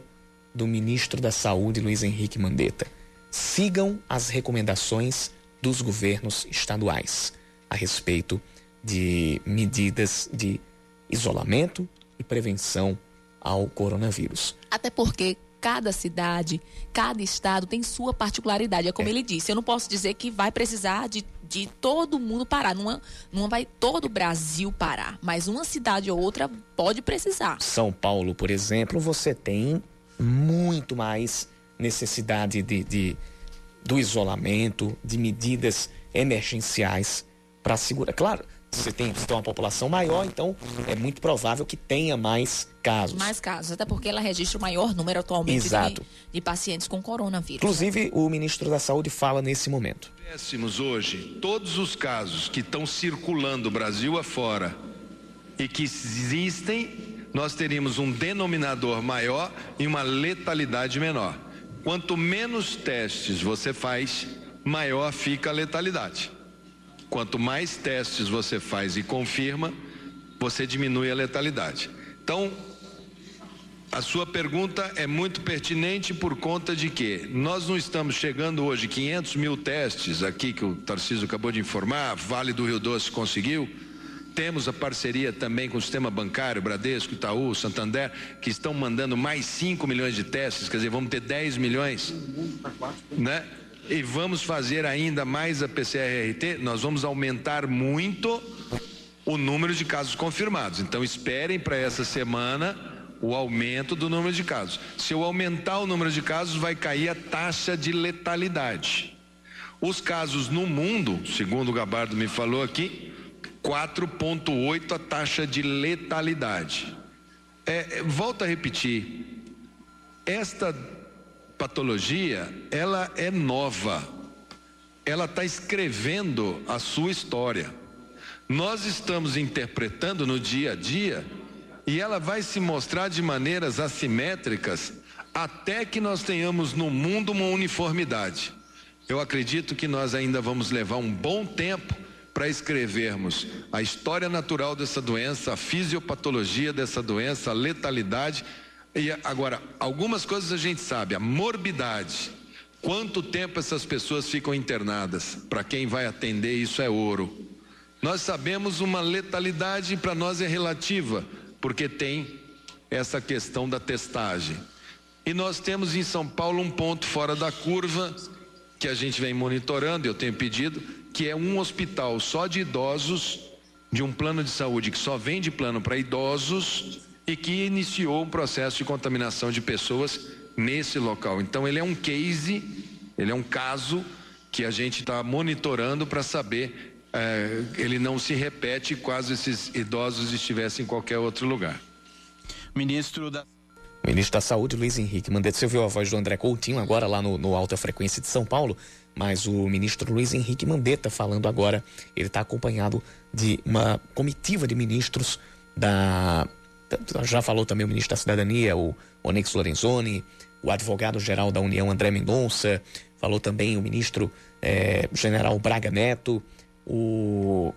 do ministro da Saúde, Luiz Henrique Mandetta. Sigam as recomendações dos governos estaduais a respeito de medidas de isolamento e prevenção ao coronavírus. Até porque cada cidade, cada estado tem sua particularidade. É como é. ele disse, eu não posso dizer que vai precisar de, de todo mundo parar. Não, não vai todo o Brasil parar, mas uma cidade ou outra pode precisar. São Paulo, por exemplo, você tem muito mais necessidade de, de do isolamento, de medidas emergenciais para segurar. Claro, você tem, você tem uma população maior, então é muito provável que tenha mais casos. Mais casos, até porque ela registra o maior número atualmente Exato. De, de pacientes com coronavírus. Inclusive, o ministro da Saúde fala nesse momento. Tivéssemos hoje todos os casos que estão circulando Brasil afora e que existem, nós teríamos um denominador maior e uma letalidade menor. Quanto menos testes você faz, maior fica a letalidade. Quanto mais testes você faz e confirma, você diminui a letalidade. Então, a sua pergunta é muito pertinente por conta de que nós não estamos chegando hoje 500 mil testes aqui que o Tarcísio acabou de informar, Vale do Rio Doce conseguiu. Temos a parceria também com o sistema bancário, Bradesco, Itaú, Santander, que estão mandando mais 5 milhões de testes, quer dizer, vamos ter 10 milhões. Né? E vamos fazer ainda mais a PCR-RT, nós vamos aumentar muito o número de casos confirmados. Então esperem para essa semana o aumento do número de casos. Se eu aumentar o número de casos, vai cair a taxa de letalidade. Os casos no mundo, segundo o Gabardo me falou aqui, 4,8 a taxa de letalidade. É, é, volto a repetir, esta patologia, ela é nova. Ela está escrevendo a sua história. Nós estamos interpretando no dia a dia e ela vai se mostrar de maneiras assimétricas até que nós tenhamos no mundo uma uniformidade. Eu acredito que nós ainda vamos levar um bom tempo para escrevermos a história natural dessa doença, a fisiopatologia dessa doença, a letalidade e agora, algumas coisas a gente sabe, a morbidade. Quanto tempo essas pessoas ficam internadas? Para quem vai atender, isso é ouro. Nós sabemos uma letalidade para nós é relativa, porque tem essa questão da testagem. E nós temos em São Paulo um ponto fora da curva que a gente vem monitorando, eu tenho pedido, que é um hospital só de idosos, de um plano de saúde que só vende plano para idosos e que iniciou um processo de contaminação de pessoas nesse local. Então ele é um case, ele é um caso que a gente está monitorando para saber é, ele não se repete quase esses idosos estivessem em qualquer outro lugar. Ministro da Ministro da Saúde, Luiz Henrique Mandetta. Você ouviu a voz do André Coutinho agora lá no, no Alta Frequência de São Paulo, mas o ministro Luiz Henrique Mandetta falando agora, ele está acompanhado de uma comitiva de ministros da já falou também o ministro da Cidadania, o Onyx Lorenzoni, o advogado-geral da União, André Mendonça, falou também o ministro é, general Braga Neto, o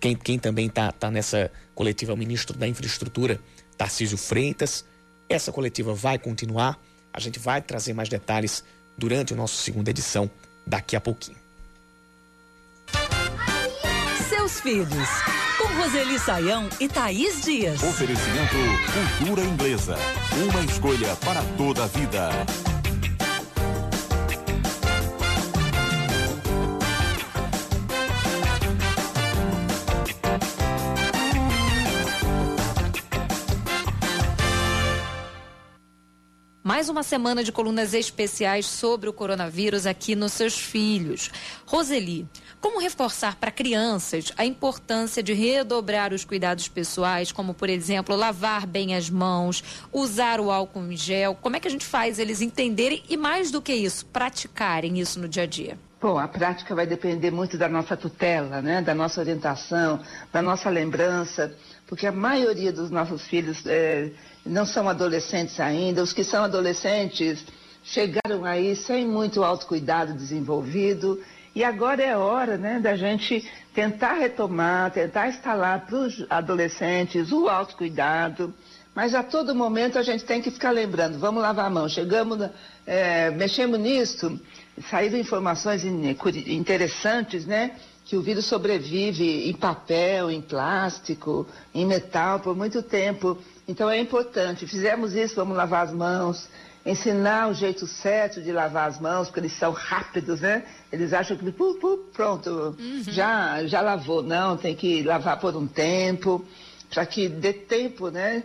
quem, quem também está tá nessa coletiva é o ministro da Infraestrutura, Tarcísio Freitas. Essa coletiva vai continuar, a gente vai trazer mais detalhes durante a nossa segunda edição daqui a pouquinho. Seus filhos Roseli Saião e Thaís Dias. Oferecimento Cultura Inglesa. Uma escolha para toda a vida. Mais uma semana de colunas especiais sobre o coronavírus aqui nos seus filhos. Roseli, como reforçar para crianças a importância de redobrar os cuidados pessoais, como, por exemplo, lavar bem as mãos, usar o álcool em gel? Como é que a gente faz eles entenderem e, mais do que isso, praticarem isso no dia a dia? Bom, a prática vai depender muito da nossa tutela, né? da nossa orientação, da nossa lembrança, porque a maioria dos nossos filhos é, não são adolescentes ainda. Os que são adolescentes chegaram aí sem muito autocuidado desenvolvido e agora é hora né, da gente tentar retomar, tentar instalar para os adolescentes o autocuidado, Mas a todo momento a gente tem que ficar lembrando, vamos lavar a mão. Chegamos, é, mexemos nisso, saíram informações interessantes, né? Que o vírus sobrevive em papel, em plástico, em metal por muito tempo. Então é importante. Fizemos isso, vamos lavar as mãos, ensinar o jeito certo de lavar as mãos, porque eles são rápidos, né? Eles acham que pu, pu, pronto, uhum. já, já lavou. Não, tem que lavar por um tempo, para que dê tempo, né?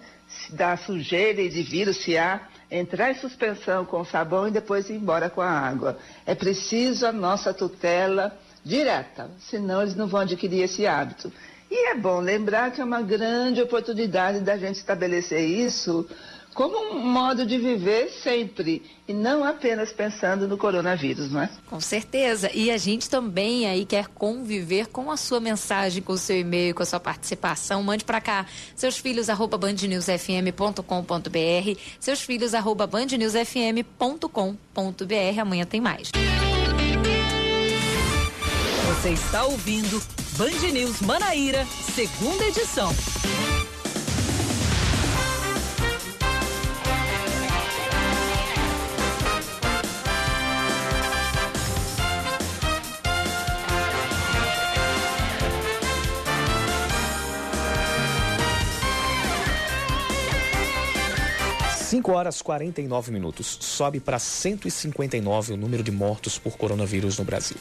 Da sujeira e de vírus, se há, entrar em suspensão com sabão e depois ir embora com a água. É preciso a nossa tutela direta, senão eles não vão adquirir esse hábito. E é bom lembrar que é uma grande oportunidade da gente estabelecer isso como um modo de viver sempre e não apenas pensando no coronavírus, não é? Com certeza. E a gente também aí quer conviver com a sua mensagem, com o seu e-mail, com a sua participação. Mande para cá seus filhos arroba bandnewsfm.com.br, seus filhos arroba bandnewsfm.com.br. Amanhã tem mais. Você está ouvindo Band News Manaíra, segunda edição. 5 horas 49 minutos. Sobe para 159 o número de mortos por coronavírus no Brasil.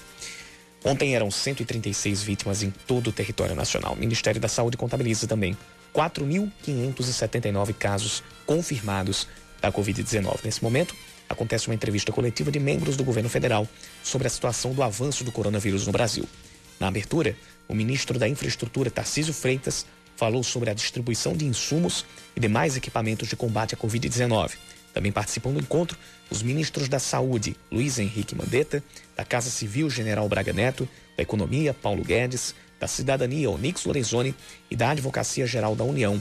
Ontem eram 136 vítimas em todo o território nacional. O Ministério da Saúde contabiliza também 4.579 casos confirmados da Covid-19. Nesse momento, acontece uma entrevista coletiva de membros do governo federal sobre a situação do avanço do coronavírus no Brasil. Na abertura, o ministro da Infraestrutura, Tarcísio Freitas, falou sobre a distribuição de insumos e demais equipamentos de combate à Covid-19. Também participam do encontro os ministros da Saúde, Luiz Henrique Mandetta, da Casa Civil, General Braga Neto, da Economia, Paulo Guedes, da Cidadania, Onix Lorenzoni e da Advocacia Geral da União,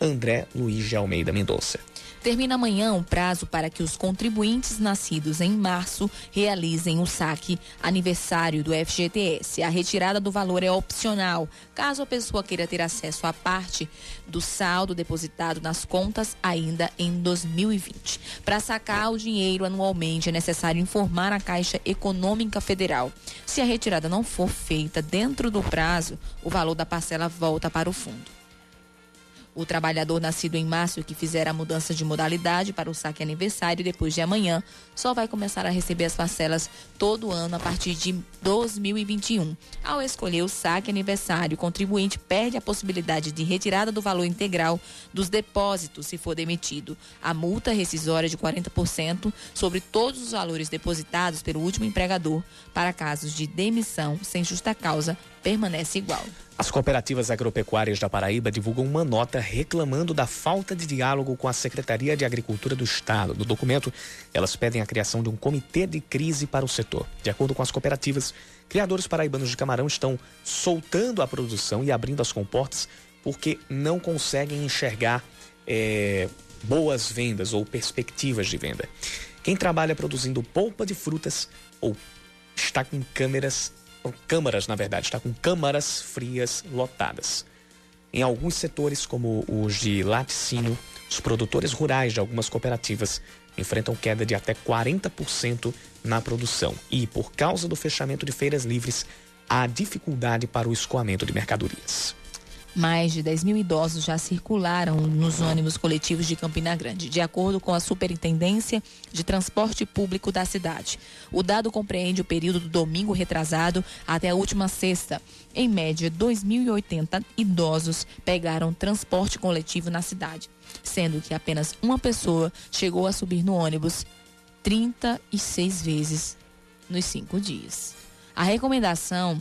André Luiz de Almeida Mendonça. Termina amanhã o prazo para que os contribuintes nascidos em março realizem o saque aniversário do FGTS. A retirada do valor é opcional, caso a pessoa queira ter acesso à parte do saldo depositado nas contas ainda em 2020. Para sacar o dinheiro anualmente, é necessário informar a Caixa Econômica Federal. Se a retirada não for feita dentro do prazo, o valor da parcela volta para o fundo. O trabalhador nascido em março que fizer a mudança de modalidade para o saque aniversário depois de amanhã só vai começar a receber as parcelas todo ano a partir de 2021. Ao escolher o saque aniversário, o contribuinte perde a possibilidade de retirada do valor integral dos depósitos se for demitido. A multa rescisória de 40% sobre todos os valores depositados pelo último empregador para casos de demissão sem justa causa permanece igual. As cooperativas agropecuárias da Paraíba divulgam uma nota reclamando da falta de diálogo com a Secretaria de Agricultura do Estado. No documento, elas pedem a criação de um comitê de crise para o setor. De acordo com as cooperativas, criadores paraibanos de camarão estão soltando a produção e abrindo as comportas porque não conseguem enxergar é, boas vendas ou perspectivas de venda. Quem trabalha produzindo polpa de frutas ou está com câmeras câmaras, na verdade, está com câmaras frias lotadas. Em alguns setores, como os de laticínio, os produtores rurais de algumas cooperativas enfrentam queda de até 40% na produção. E, por causa do fechamento de feiras livres, há dificuldade para o escoamento de mercadorias. Mais de 10 mil idosos já circularam nos ônibus coletivos de Campina Grande, de acordo com a Superintendência de Transporte Público da cidade. O dado compreende o período do domingo retrasado até a última sexta. Em média, 2.080 idosos pegaram transporte coletivo na cidade, sendo que apenas uma pessoa chegou a subir no ônibus 36 vezes nos cinco dias. A recomendação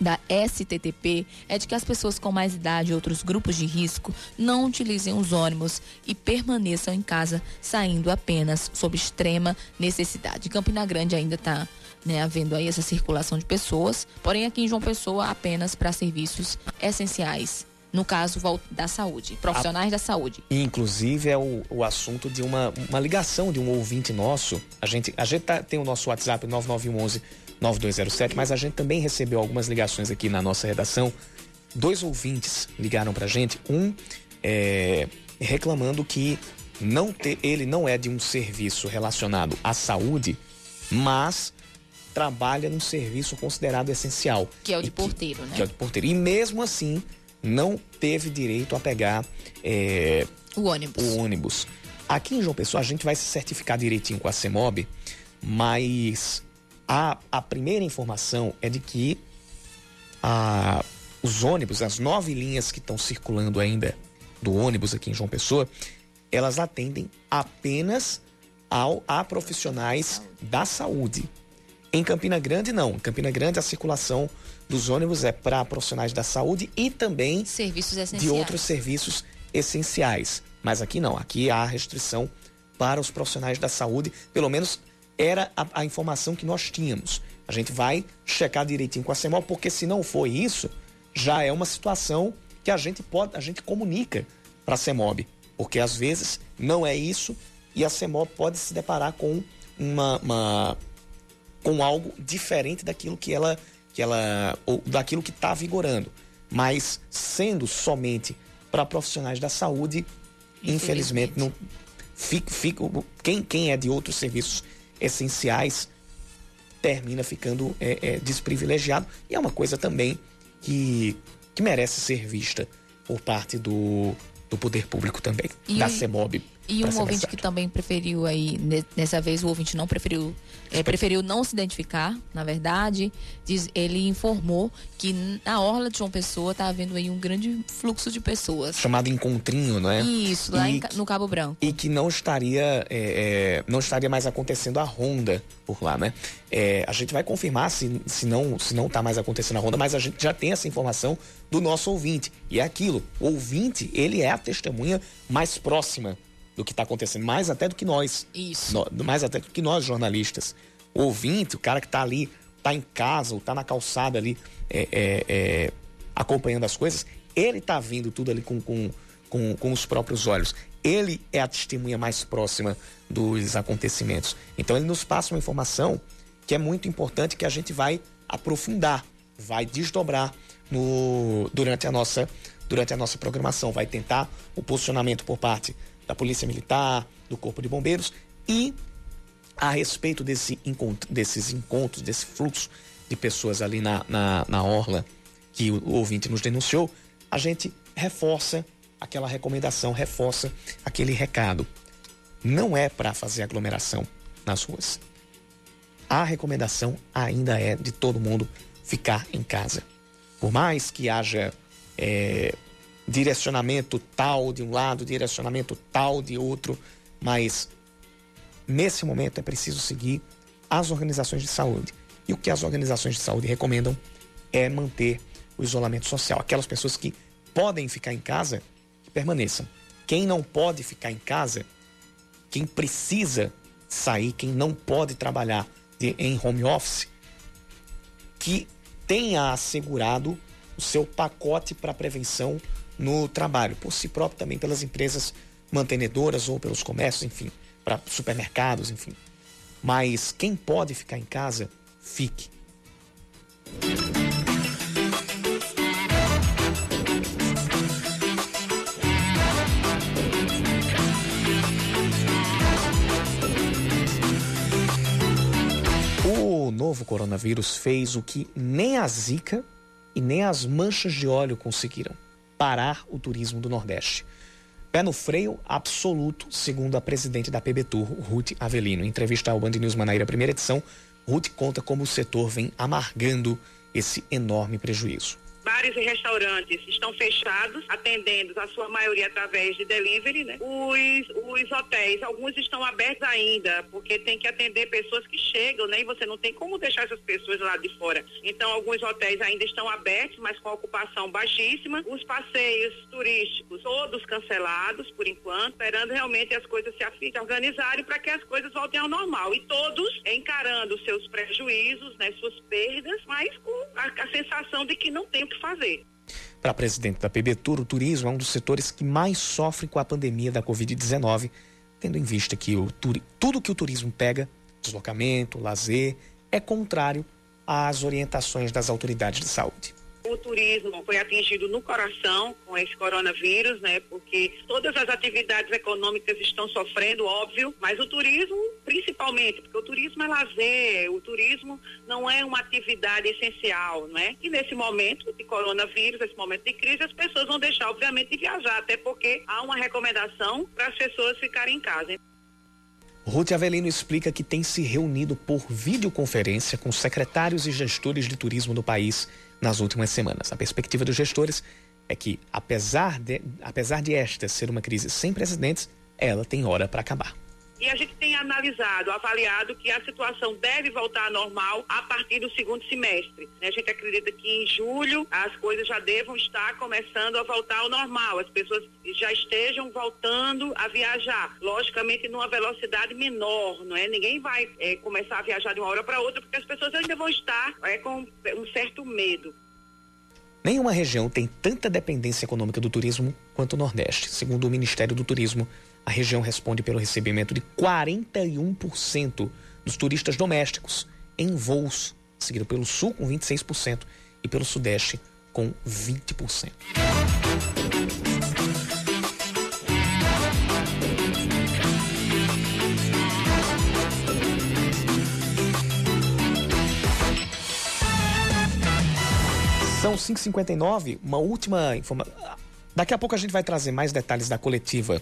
da STTP é de que as pessoas com mais idade e outros grupos de risco não utilizem os ônibus e permaneçam em casa, saindo apenas sob extrema necessidade. Campina Grande ainda está né, havendo aí essa circulação de pessoas, porém aqui em João Pessoa apenas para serviços essenciais no caso da saúde, profissionais a, da saúde. Inclusive é o, o assunto de uma, uma ligação de um ouvinte nosso. A gente, a gente tá, tem o nosso WhatsApp 9911 9207, mas a gente também recebeu algumas ligações aqui na nossa redação. Dois ouvintes ligaram pra gente. Um é, reclamando que não ter, ele não é de um serviço relacionado à saúde, mas trabalha num serviço considerado essencial. Que é o de porteiro, né? Que é o de porteiro. E mesmo assim, não teve direito a pegar é, o ônibus. O ônibus. Aqui em João Pessoa, a gente vai se certificar direitinho com a CEMOB, mas a, a primeira informação é de que a, os ônibus, as nove linhas que estão circulando ainda do ônibus aqui em João Pessoa, elas atendem apenas ao, a profissionais da saúde. Em Campina Grande, não. Em Campina Grande, a circulação dos ônibus é para profissionais da saúde e também serviços de outros serviços essenciais. Mas aqui não. Aqui há restrição para os profissionais da saúde. Pelo menos era a, a informação que nós tínhamos. A gente vai checar direitinho com a CEMOL, porque se não for isso, já é uma situação que a gente pode, a gente comunica para a CEMOB, porque às vezes não é isso e a CEMOB pode se deparar com uma, uma com algo diferente daquilo que ela, que ela ou daquilo que está vigorando. Mas sendo somente para profissionais da saúde, infelizmente, infelizmente não fica, fica, quem, quem é de outros serviços essenciais termina ficando é, é, desprivilegiado e é uma coisa também que, que merece ser vista por parte do, do poder público também, e da CEMOB. E um ouvinte que também preferiu aí, nessa vez o ouvinte não preferiu, é, preferiu não se identificar, na verdade, diz, ele informou que na orla de João Pessoa está havendo aí um grande fluxo de pessoas. Chamado encontrinho, não é? Isso, lá em, no Cabo Branco. E que não estaria, é, é, não estaria mais acontecendo a ronda por lá, né? É, a gente vai confirmar se, se não se não está mais acontecendo a ronda, mas a gente já tem essa informação do nosso ouvinte. E é aquilo, o ouvinte, ele é a testemunha mais próxima do que está acontecendo, mais até do que nós. Isso. No, mais até do que nós, jornalistas. O ouvinte, o cara que está ali, está em casa, ou está na calçada ali, é, é, é, acompanhando as coisas, ele está vendo tudo ali com, com, com, com os próprios olhos. Ele é a testemunha mais próxima dos acontecimentos. Então ele nos passa uma informação que é muito importante que a gente vai aprofundar, vai desdobrar no, durante, a nossa, durante a nossa programação. Vai tentar o posicionamento por parte da Polícia Militar, do Corpo de Bombeiros e a respeito desse encontro, desses encontros, desse fluxo de pessoas ali na, na, na orla que o, ouvinte nos denunciou, a gente reforça aquela recomendação, reforça aquele recado. Não é para fazer aglomeração nas ruas. A recomendação ainda é de todo mundo ficar em casa. Por mais que haja é, direcionamento tal de um lado, direcionamento tal de outro, mas nesse momento é preciso seguir as organizações de saúde. E o que as organizações de saúde recomendam é manter o isolamento social. Aquelas pessoas que podem ficar em casa, que permaneçam. Quem não pode ficar em casa, quem precisa sair, quem não pode trabalhar de, em home office, que tenha assegurado o seu pacote para prevenção no trabalho, por si próprio também pelas empresas mantenedoras ou pelos comércios, enfim, para supermercados, enfim. Mas quem pode ficar em casa, fique. O novo coronavírus fez o que nem a Zika e nem as manchas de óleo conseguiram parar o turismo do Nordeste. Pé no freio absoluto, segundo a presidente da PBTUR, Ruth Avelino. Em entrevista ao Band News Manaíra, primeira edição, Ruth conta como o setor vem amargando esse enorme prejuízo. Bares e restaurantes estão fechados, atendendo a sua maioria através de delivery, né? Os, os hotéis, alguns estão abertos ainda, porque tem que atender pessoas que chegam, né? E você não tem como deixar essas pessoas lá de fora. Então, alguns hotéis ainda estão abertos, mas com ocupação baixíssima. Os passeios turísticos, todos cancelados por enquanto, esperando realmente as coisas se organizarem para que as coisas voltem ao normal. E todos encarando seus prejuízos, né? Suas perdas, mas com a, a sensação de que não tem o que fazer. Para a presidente da PBTUR, o turismo é um dos setores que mais sofre com a pandemia da Covid-19, tendo em vista que o, tudo que o turismo pega, deslocamento, lazer, é contrário às orientações das autoridades de saúde. O turismo foi atingido no coração com esse coronavírus, né? Porque todas as atividades econômicas estão sofrendo, óbvio, mas o turismo principalmente, porque o turismo é lazer, o turismo não é uma atividade essencial, não é? E nesse momento de coronavírus, nesse momento de crise, as pessoas vão deixar, obviamente, de viajar, até porque há uma recomendação para as pessoas ficarem em casa. Ruth Avelino explica que tem se reunido por videoconferência com secretários e gestores de turismo do país nas últimas semanas. A perspectiva dos gestores é que, apesar de, apesar de esta ser uma crise sem precedentes, ela tem hora para acabar. E a gente tem analisado, avaliado que a situação deve voltar à normal a partir do segundo semestre. A gente acredita que em julho as coisas já devam estar começando a voltar ao normal, as pessoas já estejam voltando a viajar, logicamente numa velocidade menor, não é? Ninguém vai é, começar a viajar de uma hora para outra porque as pessoas ainda vão estar é, com um certo medo. Nenhuma região tem tanta dependência econômica do turismo quanto o Nordeste. Segundo o Ministério do Turismo, a região responde pelo recebimento de 41% dos turistas domésticos em voos, seguido pelo Sul com 26% e pelo Sudeste com 20%. São 5h59, uma última informação. Daqui a pouco a gente vai trazer mais detalhes da coletiva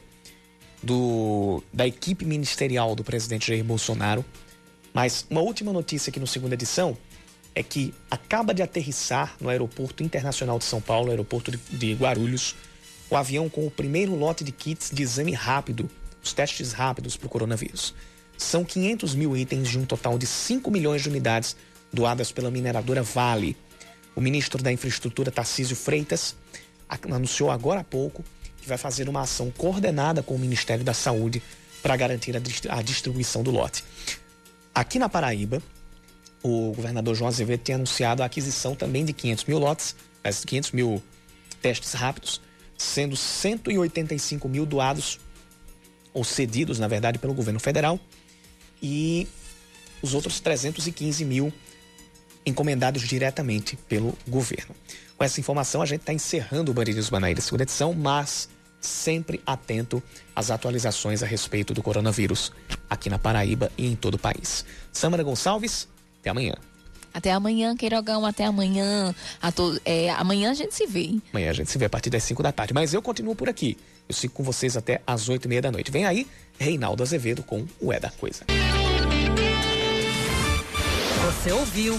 do, da equipe ministerial do presidente Jair Bolsonaro. Mas uma última notícia aqui no segunda edição é que acaba de aterrissar no Aeroporto Internacional de São Paulo, aeroporto de, de Guarulhos, o avião com o primeiro lote de kits de exame rápido, os testes rápidos para o coronavírus. São 500 mil itens de um total de 5 milhões de unidades doadas pela mineradora Vale. O ministro da Infraestrutura, Tarcísio Freitas, anunciou agora há pouco que vai fazer uma ação coordenada com o Ministério da Saúde para garantir a distribuição do lote. Aqui na Paraíba, o governador João Azevedo tem anunciado a aquisição também de 500 mil lotes, 500 mil testes rápidos, sendo 185 mil doados ou cedidos, na verdade, pelo governo federal e os outros 315 mil encomendados diretamente pelo governo. Com essa informação, a gente está encerrando o Band News Manaíra segunda edição, mas sempre atento às atualizações a respeito do coronavírus aqui na Paraíba e em todo o país. Samara Gonçalves, até amanhã. Até amanhã, Queirogão, até amanhã. A to... é, amanhã a gente se vê. Hein? Amanhã a gente se vê a partir das 5 da tarde. Mas eu continuo por aqui. Eu fico com vocês até às 8 e meia da noite. Vem aí, Reinaldo Azevedo com o É da Coisa. Você ouviu